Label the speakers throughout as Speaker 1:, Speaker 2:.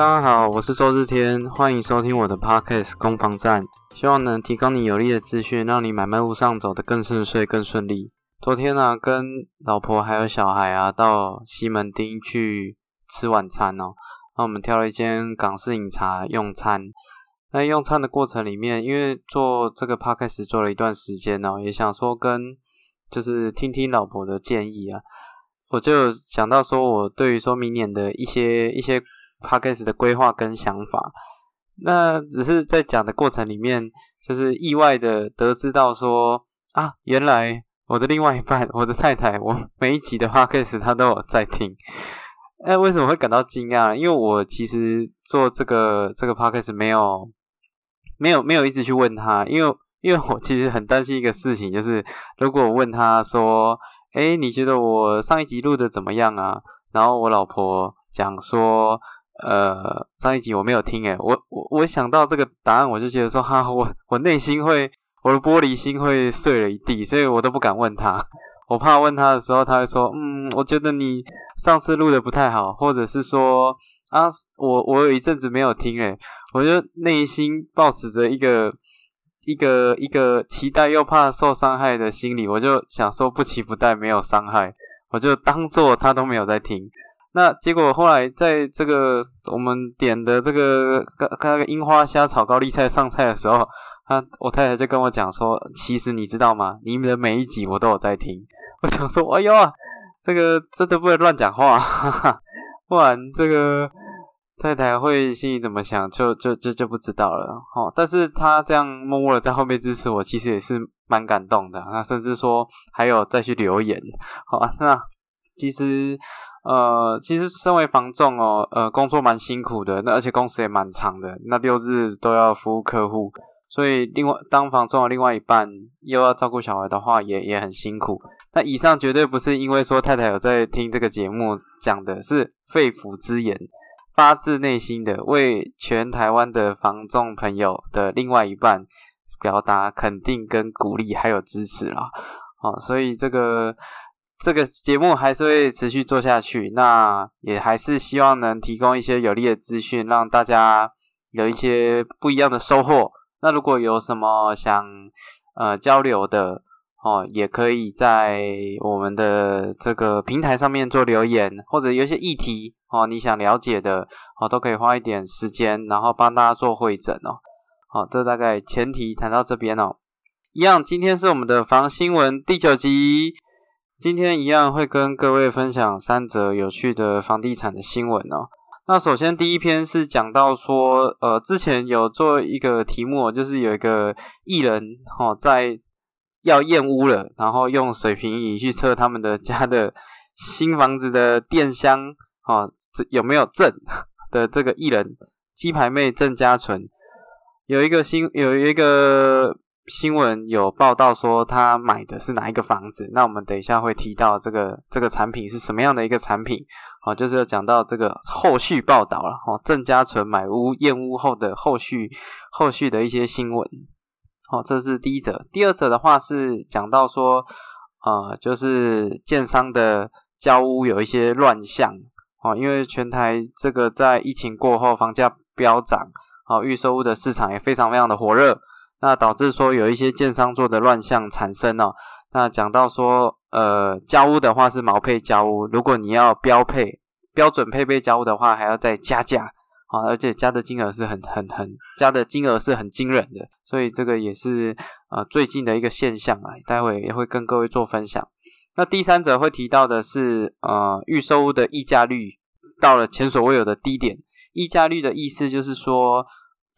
Speaker 1: 大家好，我是周日天，欢迎收听我的 podcast 攻防战，希望能提供你有力的资讯，让你买卖路上走得更顺遂、更顺利。昨天呢，跟老婆还有小孩啊，到西门町去吃晚餐哦。那我们挑了一间港式饮茶用餐。那用餐的过程里面，因为做这个 podcast 做了一段时间哦，也想说跟就是听听老婆的建议啊，我就想到说我对于说明年的一些一些 podcast 的规划跟想法。那只是在讲的过程里面，就是意外的得知到说啊，原来。我的另外一半，我的太太，我每一集的 podcast 她都有在听。哎，为什么会感到惊讶？因为我其实做这个这个 podcast 没有没有没有一直去问他，因为因为我其实很担心一个事情，就是如果我问他说，哎，你觉得我上一集录的怎么样啊？然后我老婆讲说，呃，上一集我没有听，哎，我我我想到这个答案，我就觉得说，哈，我我内心会。我的玻璃心会碎了一地，所以我都不敢问他。我怕问他的时候，他会说：“嗯，我觉得你上次录的不太好，或者是说啊，我我有一阵子没有听诶。”我就内心抱持着一个一个一个期待又怕受伤害的心理，我就想说不期不待，没有伤害，我就当做他都没有在听。那结果后来在这个我们点的这个刚刚那个樱花虾炒高丽菜上菜的时候。他我太太就跟我讲说，其实你知道吗？你们的每一集我都有在听。我想说，哎呦啊，这个真的不能乱讲话，不然这个太太会心里怎么想，就就就就不知道了。哦，但是他这样默默的在后面支持我，其实也是蛮感动的。那甚至说还有再去留言。好，那其实呃，其实身为房仲哦，呃，工作蛮辛苦的，那而且工时也蛮长的，那六日都要服务客户。所以，另外当房仲的另外一半又要照顾小孩的话，也也很辛苦。那以上绝对不是因为说太太有在听这个节目讲的，是肺腑之言，发自内心的为全台湾的房仲朋友的另外一半表达肯定跟鼓励，还有支持啦。好，所以这个这个节目还是会持续做下去。那也还是希望能提供一些有利的资讯，让大家有一些不一样的收获。那如果有什么想呃交流的哦，也可以在我们的这个平台上面做留言，或者有些议题哦你想了解的哦，都可以花一点时间，然后帮大家做会诊哦。好，这大概前提谈到这边哦。一样，今天是我们的房新闻第九集，今天一样会跟各位分享三则有趣的房地产的新闻哦。那首先第一篇是讲到说，呃，之前有做一个题目，就是有一个艺人哦在要验屋了，然后用水平仪去测他们的家的新房子的电箱哦有没有震的这个艺人鸡排妹郑嘉纯，有一个新有一个新闻有报道说他买的是哪一个房子，那我们等一下会提到这个这个产品是什么样的一个产品。好，就是要讲到这个后续报道了。哦，郑家纯买屋验屋后的后续后续的一些新闻。好，这是第一则。第二则的话是讲到说，呃，就是建商的交屋有一些乱象。哦，因为全台这个在疫情过后房价飙涨，哦，预售屋的市场也非常非常的火热，那导致说有一些建商做的乱象产生哦。那讲到说，呃，交屋的话是毛配交屋，如果你要标配标准配备交屋的话，还要再加价啊，而且加的金额是很很很加的金额是很惊人的，所以这个也是呃最近的一个现象啊，待会也会跟各位做分享。那第三者会提到的是，呃，预售屋的溢价率到了前所未有的低点。溢价率的意思就是说，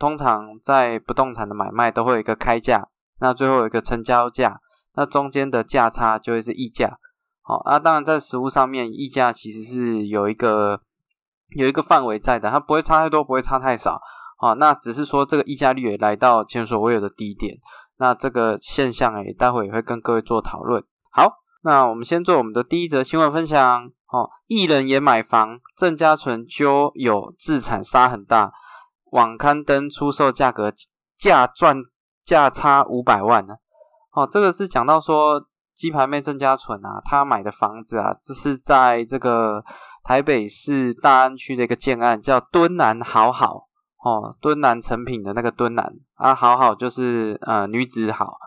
Speaker 1: 通常在不动产的买卖都会有一个开价，那最后有一个成交价。那中间的价差就会是溢价，好，那当然在实物上面，溢价其实是有一个有一个范围在的，它不会差太多，不会差太少，好，那只是说这个溢价率也来到前所未有的低点，那这个现象诶，待会也会跟各位做讨论。好，那我们先做我们的第一则新闻分享，哦，艺人也买房，郑家纯就有自产杀很大，网刊登出售价格价赚价差五百万呢。哦，这个是讲到说鸡排妹郑家纯啊，她买的房子啊，这是在这个台北市大安区的一个建案，叫敦南好好。哦，敦南成品的那个敦南。啊，好好就是呃女子好。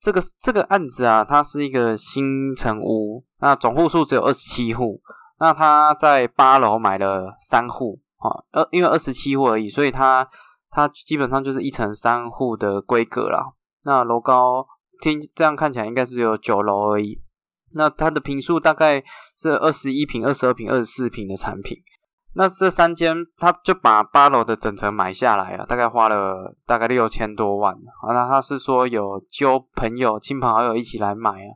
Speaker 1: 这个这个案子啊，它是一个新城屋，那总户数只有二十七户，那他在八楼买了三户。啊，呃，因为二十七户而已，所以它它基本上就是一层三户的规格啦。那楼高听这样看起来应该是有九楼而已。那它的平数大概是二十一平、二十二平、二十四平的产品。那这三间，他就把八楼的整层买下来啊，大概花了大概六千多万啊。那他是说有揪朋友、亲朋好友一起来买啊。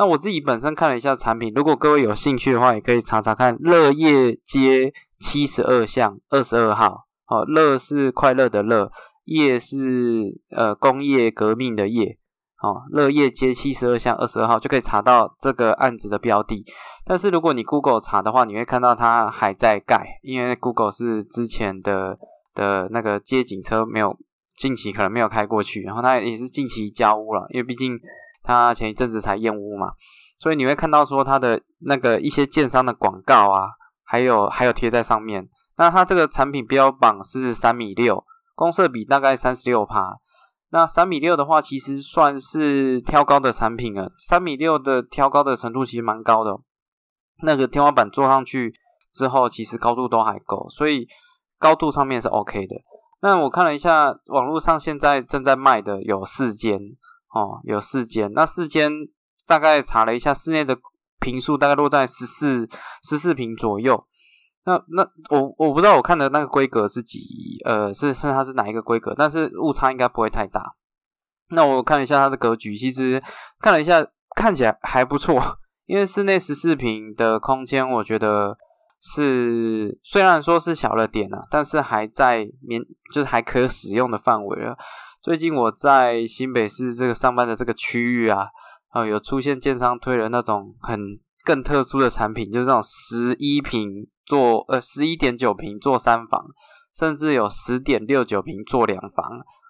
Speaker 1: 那我自己本身看了一下产品，如果各位有兴趣的话，也可以查查看乐业街七十二巷二十二号。哦，乐是快乐的乐，业是呃工业革命的业。哦，乐业街七十二巷二十二号就可以查到这个案子的标的。但是如果你 Google 查的话，你会看到它还在盖，因为 Google 是之前的的那个街警车没有近期可能没有开过去，然后它也是近期交屋了，因为毕竟他前一阵子才验屋嘛，所以你会看到说他的那个一些建商的广告啊，还有还有贴在上面。那它这个产品标榜是三米六，公设比大概三十六趴。那三米六的话，其实算是挑高的产品了。三米六的挑高的程度其实蛮高的，那个天花板坐上去之后，其实高度都还够，所以高度上面是 OK 的。那我看了一下，网络上现在正在卖的有四间哦，有四间。那四间大概查了一下，室内的平数大概落在十四十四平左右。那那我我不知道我看的那个规格是几呃是是它是哪一个规格，但是误差应该不会太大。那我看一下它的格局，其实看了一下看起来还不错，因为室内十四平的空间，我觉得是虽然说是小了点啊，但是还在免就是还可使用的范围了。最近我在新北市这个上班的这个区域啊，啊有出现建商推的那种很更特殊的产品，就是这种十一平。做呃十一点九平做三房，甚至有十点六九平做两房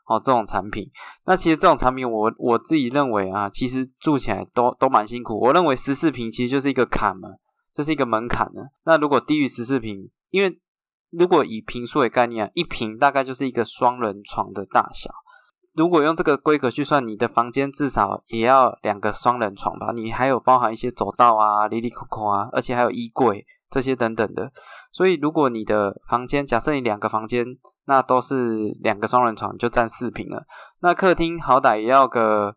Speaker 1: 哦，这种产品。那其实这种产品，我我自己认为啊，其实住起来都都蛮辛苦。我认为十四平其实就是一个坎嘛，这是一个门槛呢。那如果低于十四平，因为如果以平数为概念啊，一平大概就是一个双人床的大小。如果用这个规格去算，你的房间至少也要两个双人床吧？你还有包含一些走道啊、里里扣扣啊，而且还有衣柜。这些等等的，所以如果你的房间，假设你两个房间，那都是两个双人床，就占四平了。那客厅好歹也要个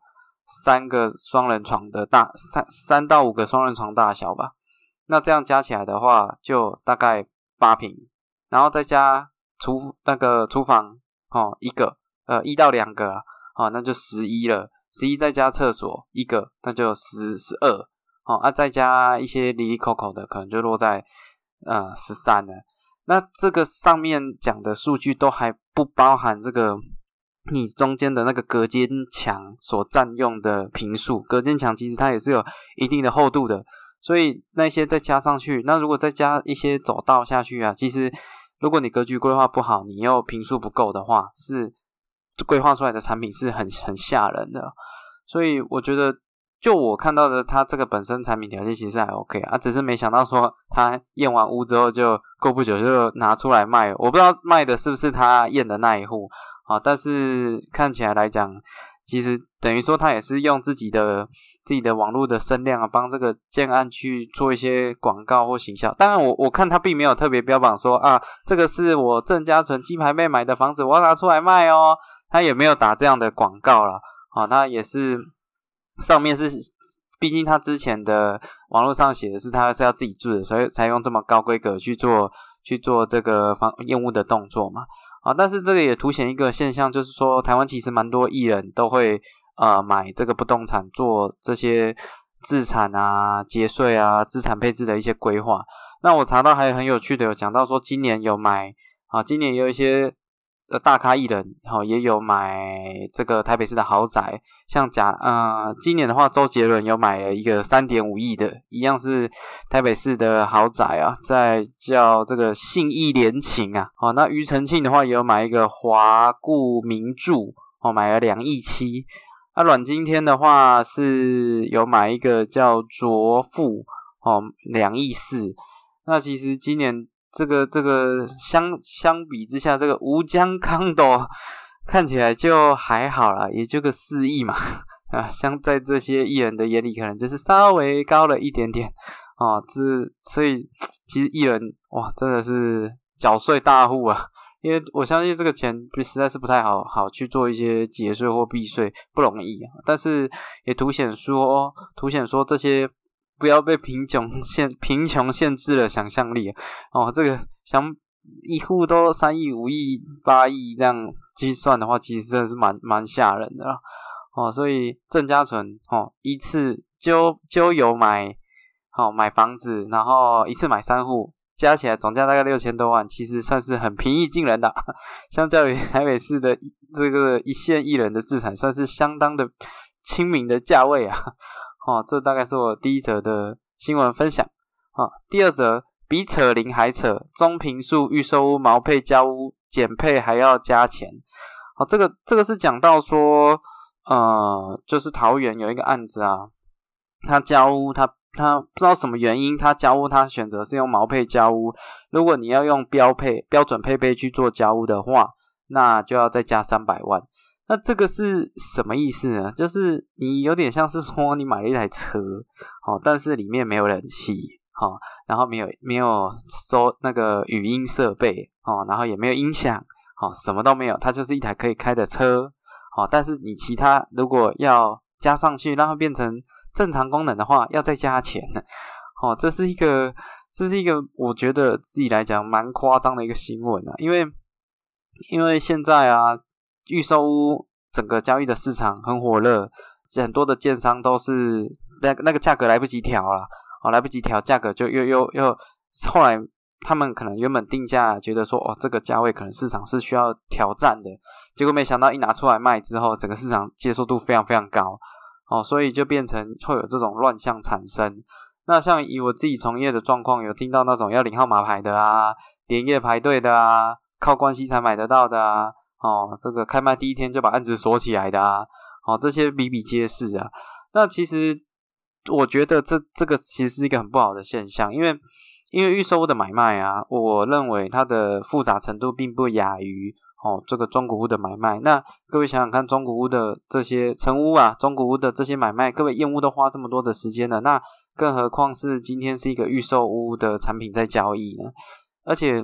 Speaker 1: 三个双人床的大，三三到五个双人床大小吧。那这样加起来的话，就大概八平，然后再加厨那个厨房哦，一个呃一到两个啊，哦那就十一了，十一再加厕所一个，那就十十二。好啊，再加一些离离口口的，可能就落在呃十三了。那这个上面讲的数据都还不包含这个你中间的那个隔间墙所占用的平数。隔间墙其实它也是有一定的厚度的，所以那些再加上去，那如果再加一些走道下去啊，其实如果你格局规划不好，你又平数不够的话，是规划出来的产品是很很吓人的。所以我觉得。就我看到的，它这个本身产品条件其实还 OK 啊，只是没想到说他验完屋之后就过不久就拿出来卖，我不知道卖的是不是他验的那一户啊，但是看起来来讲，其实等于说他也是用自己的自己的网络的声量啊，帮这个建案去做一些广告或行销。当然，我我看他并没有特别标榜说啊，这个是我郑家纯鸡排妹买的房子，我要拿出来卖哦，他也没有打这样的广告了啊，他也是。上面是，毕竟他之前的网络上写的是他是要自己住的，所以才用这么高规格去做去做这个房验屋的动作嘛。啊，但是这个也凸显一个现象，就是说台湾其实蛮多艺人都会呃买这个不动产做这些自产啊、节税啊、资产配置的一些规划。那我查到还有很有趣的，有讲到说今年有买啊，今年有一些。的，大咖艺人，好也有买这个台北市的豪宅，像假呃，今年的话，周杰伦有买了一个三点五亿的，一样是台北市的豪宅啊，在叫这个信义联勤啊，好，那庾澄庆的话也有买一个华固名著，哦，买了两亿七，那阮经天的话是有买一个叫卓富，哦，两亿四。那其实今年这个这个相相比之下，这个吴江康斗看起来就还好啦，也就个四亿嘛啊，像在这些艺人的眼里，可能就是稍微高了一点点哦。这所以其实艺人哇，真的是缴税大户啊。因为我相信这个钱实在是不太好好去做一些节税或避税，不容易啊。但是也凸显说，凸显说这些不要被贫穷限贫穷限制了想象力哦。这个想一户都三亿、五亿、八亿这样计算的话，其实真的是蛮蛮吓人的哦。所以郑家纯哦，一次就就有买好买房子，然后一次买三户。加起来总价大概六千多万，其实算是很平易近人的。相较于台北市的这个一线艺人的资产，算是相当的亲民的价位啊。哦，这大概是我第一则的新闻分享。啊，第二则比扯铃还扯，中平数预售屋毛配交屋减配还要加钱。好，这个这个是讲到说，呃，就是桃园有一个案子啊，他交屋他。他不知道什么原因，他交屋他选择是用毛配交屋。如果你要用标配标准配备去做交屋的话，那就要再加三百万。那这个是什么意思呢？就是你有点像是说你买了一台车，哦，但是里面没有冷气，哦，然后没有没有收那个语音设备，哦，然后也没有音响，哦，什么都没有，它就是一台可以开的车，哦，但是你其他如果要加上去，让它变成。正常功能的话要再加钱呢，哦，这是一个，这是一个，我觉得自己来讲蛮夸张的一个新闻啊，因为，因为现在啊，预售屋整个交易的市场很火热，很多的建商都是那那个价格来不及调了，哦，来不及调价格就又又又，后来他们可能原本定价觉得说，哦，这个价位可能市场是需要挑战的，结果没想到一拿出来卖之后，整个市场接受度非常非常高。哦，所以就变成会有这种乱象产生。那像以我自己从业的状况，有听到那种要领号码牌的啊，连夜排队的啊，靠关系才买得到的啊，哦，这个开卖第一天就把案子锁起来的啊，哦，这些比比皆是啊。那其实我觉得这这个其实是一个很不好的现象，因为因为预售屋的买卖啊，我认为它的复杂程度并不亚于。哦，这个中古屋的买卖，那各位想想看，中古屋的这些成屋啊，中古屋的这些买卖，各位验屋都花这么多的时间了，那更何况是今天是一个预售屋的产品在交易呢？而且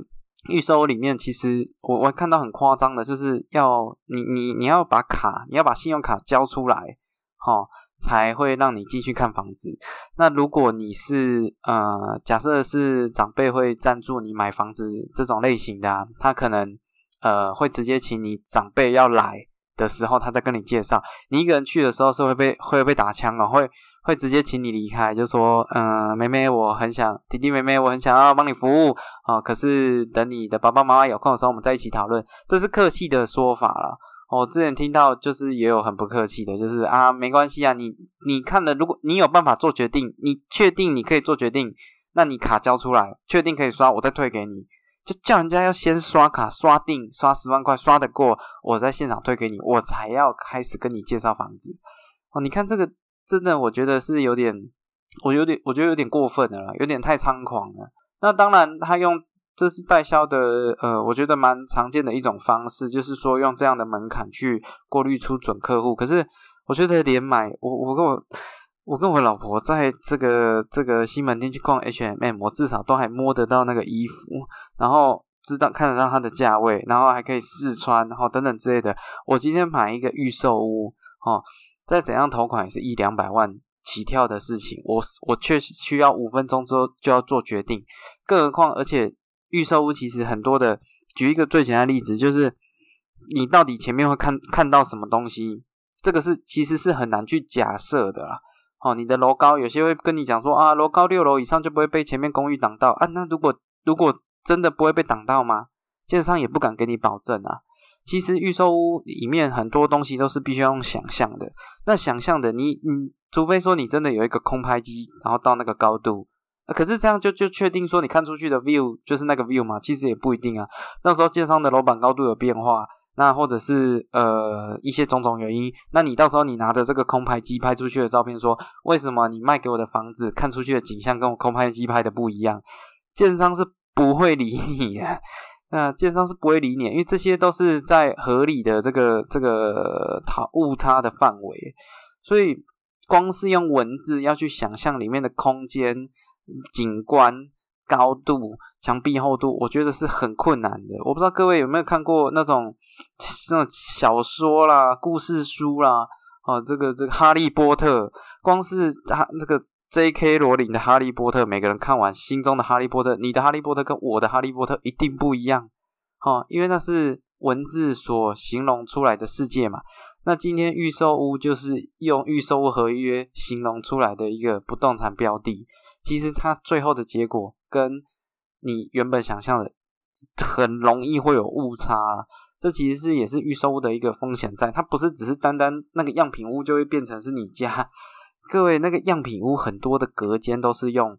Speaker 1: 预售里面，其实我我看到很夸张的，就是要你你你要把卡，你要把信用卡交出来，哈，才会让你进去看房子。那如果你是呃，假设是长辈会赞助你买房子这种类型的，他可能。呃，会直接请你长辈要来的时候，他再跟你介绍。你一个人去的时候是会被会被打枪哦，会会直接请你离开，就说，嗯，妹妹，我很想弟弟妹妹，我很想要帮你服务啊。可是等你的爸爸妈妈有空的时候，我们再一起讨论。这是客气的说法了。我之前听到就是也有很不客气的，就是啊，没关系啊，你你看了，如果你有办法做决定，你确定你可以做决定，那你卡交出来，确定可以刷，我再退给你。就叫人家要先刷卡刷定，刷十万块刷得过，我在现场退给你，我才要开始跟你介绍房子。哦，你看这个真的，我觉得是有点，我有点，我觉得有点过分了，有点太猖狂了。那当然，他用这是代销的，呃，我觉得蛮常见的一种方式，就是说用这样的门槛去过滤出准客户。可是我觉得连买，我我跟我。我跟我老婆在这个这个西门店去逛 H&M，我至少都还摸得到那个衣服，然后知道看得到它的价位，然后还可以试穿，然后等等之类的。我今天买一个预售屋，哦，再怎样投款也是一两百万起跳的事情，我我确实需要五分钟之后就要做决定，更何况而且预售屋其实很多的，举一个最简单的例子，就是你到底前面会看看到什么东西，这个是其实是很难去假设的啦。哦，你的楼高有些会跟你讲说啊，楼高六楼以上就不会被前面公寓挡到啊。那如果如果真的不会被挡到吗？建商也不敢给你保证啊。其实预售屋里面很多东西都是必须要用想象的。那想象的，你你除非说你真的有一个空拍机，然后到那个高度，可是这样就就确定说你看出去的 view 就是那个 view 嘛？其实也不一定啊。那时候建商的楼板高度有变化。那或者是呃一些种种原因，那你到时候你拿着这个空拍机拍出去的照片，说为什么你卖给我的房子看出去的景象跟我空拍机拍的不一样？建商是不会理你的。那建商是不会理你，因为这些都是在合理的这个这个讨误差的范围，所以光是用文字要去想象里面的空间、景观、高度、墙壁厚度，我觉得是很困难的。我不知道各位有没有看过那种那种小说啦、故事书啦，哦，这个这个哈利波特，光是他这个 J.K. 罗琳的哈利波特，每个人看完心中的哈利波特，你的哈利波特跟我的哈利波特一定不一样，哦，因为那是文字所形容出来的世界嘛。那今天预售屋就是用预售屋合约形容出来的一个不动产标的，其实它最后的结果跟你原本想象的很容易会有误差。这其实是也是预售屋的一个风险在，它不是只是单单那个样品屋就会变成是你家。各位，那个样品屋很多的隔间都是用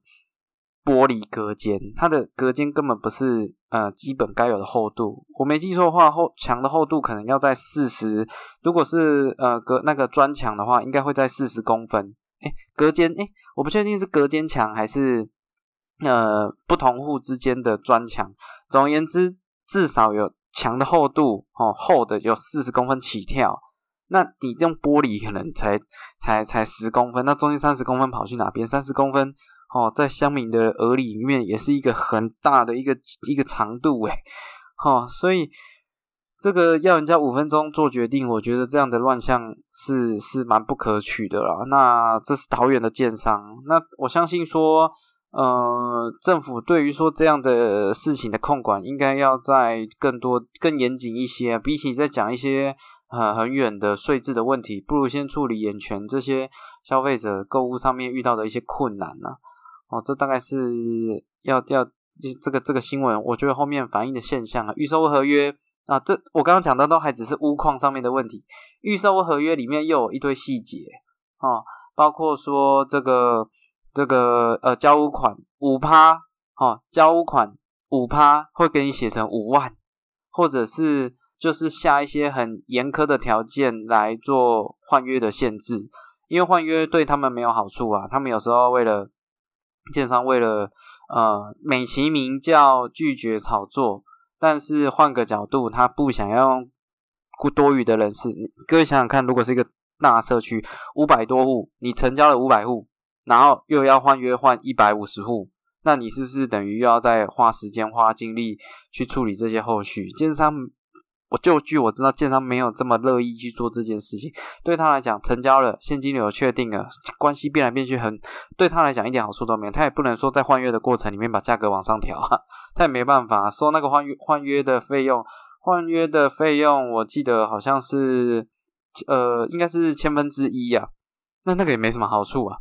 Speaker 1: 玻璃隔间，它的隔间根本不是呃基本该有的厚度。我没记错的话，厚墙的厚度可能要在四十，如果是呃隔那个砖墙的话，应该会在四十公分。哎，隔间哎，我不确定是隔间墙还是呃不同户之间的砖墙。总而言之，至少有。墙的厚度哦，厚的有四十公分起跳，那你用玻璃可能才才才十公分，那中间三十公分跑去哪边？三十公分哦，在乡民的耳里面也是一个很大的一个一个长度诶。哦，所以这个要人家五分钟做决定，我觉得这样的乱象是是蛮不可取的啦。那这是桃园的建商，那我相信说。呃，政府对于说这样的事情的控管，应该要在更多、更严谨一些。比起在讲一些很很远的税制的问题，不如先处理眼前这些消费者购物上面遇到的一些困难呢。哦，这大概是要要这个这个新闻，我觉得后面反映的现象啊，预售合约啊，这我刚刚讲的都还只是屋况上面的问题，预售合约里面又有一堆细节啊，包括说这个。这个呃，交屋款五趴，哦，交屋款五趴会给你写成五万，或者是就是下一些很严苛的条件来做换约的限制，因为换约对他们没有好处啊。他们有时候为了建商为了呃美其名叫拒绝炒作，但是换个角度，他不想要用多余的人士。各位想想看，如果是一个大社区五百多户，你成交了五百户。然后又要换约换一百五十户，那你是不是等于又要再花时间花精力去处理这些后续？建商，我就据我知道，建商没有这么乐意去做这件事情。对他来讲，成交了，现金流确定了，关系变来变去，很对他来讲一点好处都没有。他也不能说在换约的过程里面把价格往上调啊，他也没办法收那个换约换约的费用。换约的费用我记得好像是呃，应该是千分之一啊，那那个也没什么好处啊。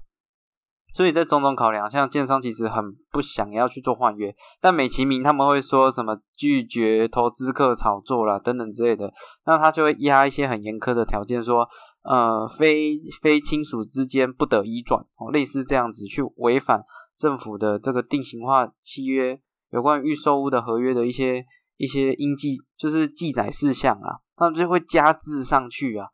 Speaker 1: 所以在种种考量，像建商其实很不想要去做换约，但美其名他们会说什么拒绝投资客炒作啦等等之类的，那他就会压一些很严苛的条件，说呃非非亲属之间不得移转哦，类似这样子去违反政府的这个定型化契约有关预售屋的合约的一些一些应记就是记载事项啊，他们就会加字上去啊。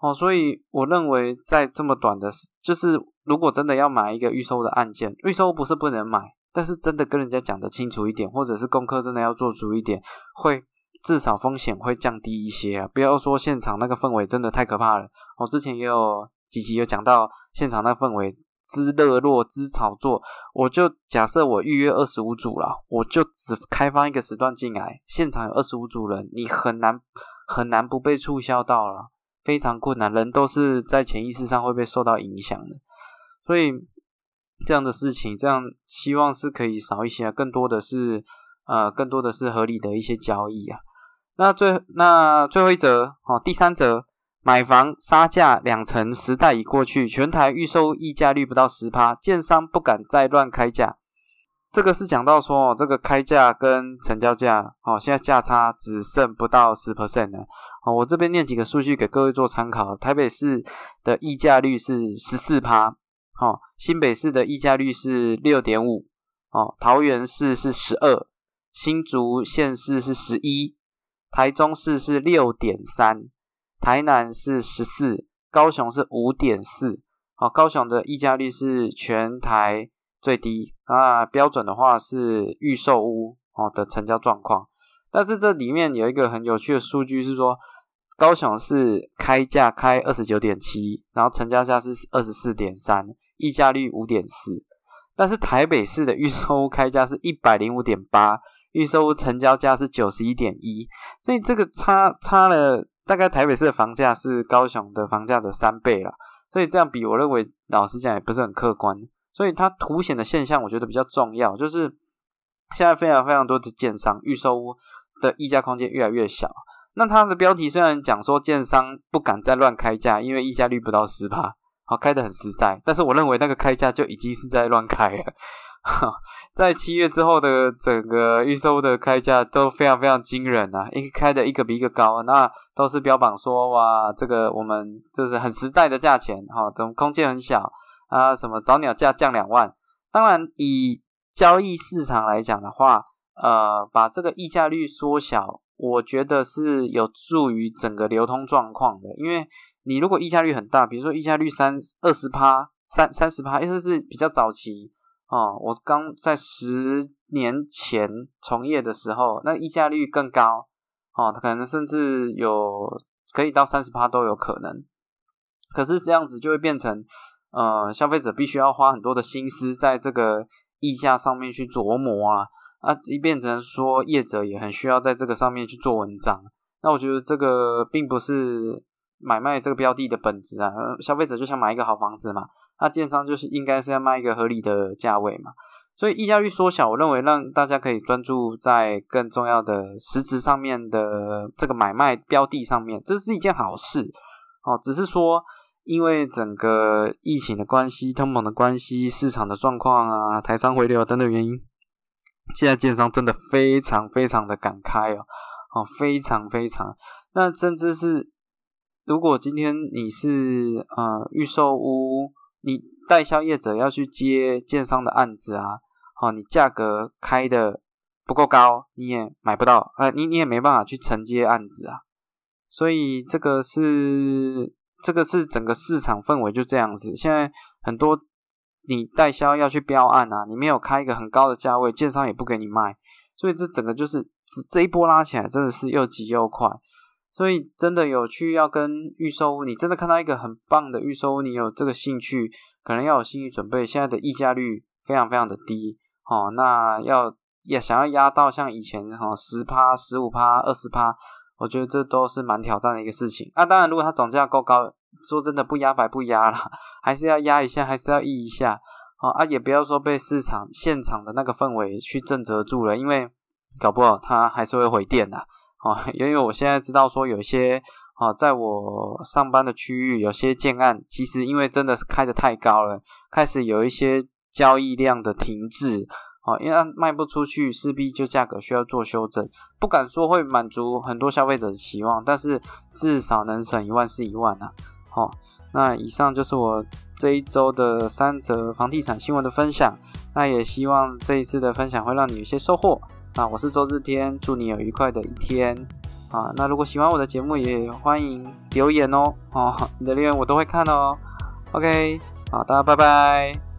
Speaker 1: 哦，所以我认为在这么短的，就是如果真的要买一个预售的案件，预售不是不能买，但是真的跟人家讲的清楚一点，或者是功课真的要做足一点，会至少风险会降低一些啊！不要说现场那个氛围真的太可怕了。我之前也有几集有讲到现场那氛围之热络之炒作，我就假设我预约二十五组了，我就只开放一个时段进来，现场有二十五组人，你很难很难不被促销到了。非常困难，人都是在潜意识上会被受到影响的，所以这样的事情，这样希望是可以少一些，更多的是呃，更多的是合理的一些交易啊。那最那最后一则哦，第三则，买房杀价两成，时代已过去，全台预售溢价率不到十趴，建商不敢再乱开价。这个是讲到说，这个开价跟成交价哦，现在价差只剩不到十 percent 了。哦，我这边念几个数据给各位做参考。台北市的溢价率是十四趴，哦，新北市的溢价率是六点五，哦，桃园市是十二，新竹县市是十一，台中市是六点三，台南是十四，高雄是五点四，哦，高雄的溢价率是全台最低，那标准的话是预售屋哦的成交状况。但是这里面有一个很有趣的数据是说，高雄是开价开二十九点七，然后成交价是二十四点三，溢价率五点四。但是台北市的预售屋开价是一百零五点八，预售屋成交价是九十一点一，所以这个差差了大概台北市的房价是高雄的房价的三倍了。所以这样比，我认为老实讲也不是很客观。所以它凸显的现象，我觉得比较重要，就是现在非常非常多的建商预售屋。的溢价空间越来越小，那它的标题虽然讲说建商不敢再乱开价，因为溢价率不到十趴，好开的很实在，但是我认为那个开价就已经是在乱开了。在七月之后的整个预售的开价都非常非常惊人啊，一开的一个比一个高，那都是标榜说哇，这个我们就是很实在的价钱，哈，怎么空间很小啊，什么早鸟价降两万，当然以交易市场来讲的话。呃，把这个溢价率缩小，我觉得是有助于整个流通状况的。因为你如果溢价率很大，比如说溢价率三二十趴、三三十趴，意思是比较早期哦。我刚在十年前从业的时候，那溢价率更高哦，它可能甚至有可以到三十趴都有可能。可是这样子就会变成，呃，消费者必须要花很多的心思在这个溢价上面去琢磨啊。啊，一变成说业者也很需要在这个上面去做文章，那我觉得这个并不是买卖这个标的的本质啊。消费者就想买一个好房子嘛，那建商就是应该是要卖一个合理的价位嘛。所以溢价率缩小，我认为让大家可以专注在更重要的实质上面的这个买卖标的上面，这是一件好事哦。只是说因为整个疫情的关系、通膨的关系、市场的状况啊、台商回流等等原因。现在建商真的非常非常的敢开哦，哦，非常非常。那甚至是，如果今天你是呃预售屋，你代销业者要去接建商的案子啊，哦，你价格开的不够高，你也买不到，呃，你你也没办法去承接案子啊。所以这个是这个是整个市场氛围就这样子。现在很多。你代销要去标案啊，你没有开一个很高的价位，建商也不给你卖，所以这整个就是这这一波拉起来真的是又急又快，所以真的有去要跟预售屋，你真的看到一个很棒的预售屋，你有这个兴趣，可能要有心理准备，现在的溢价率非常非常的低，哦，那要也想要压到像以前哈十趴、十五趴、二十趴，我觉得这都是蛮挑战的一个事情。那当然，如果它总价够高。说真的，不压白不压了，还是要压一下，还是要抑一下，啊啊，也不要说被市场现场的那个氛围去震慑住了，因为搞不好它还是会回电的，哦，因为我现在知道说有些，啊，在我上班的区域有些建案，其实因为真的是开的太高了，开始有一些交易量的停滞。哦，因为卖不出去，势必就价格需要做修正。不敢说会满足很多消费者的期望，但是至少能省一万是一万啊。好，那以上就是我这一周的三则房地产新闻的分享。那也希望这一次的分享会让你有些收获。啊，我是周日天，祝你有愉快的一天。啊，那如果喜欢我的节目，也欢迎留言哦。哦，你的留言我都会看哦。OK，好，大家拜拜。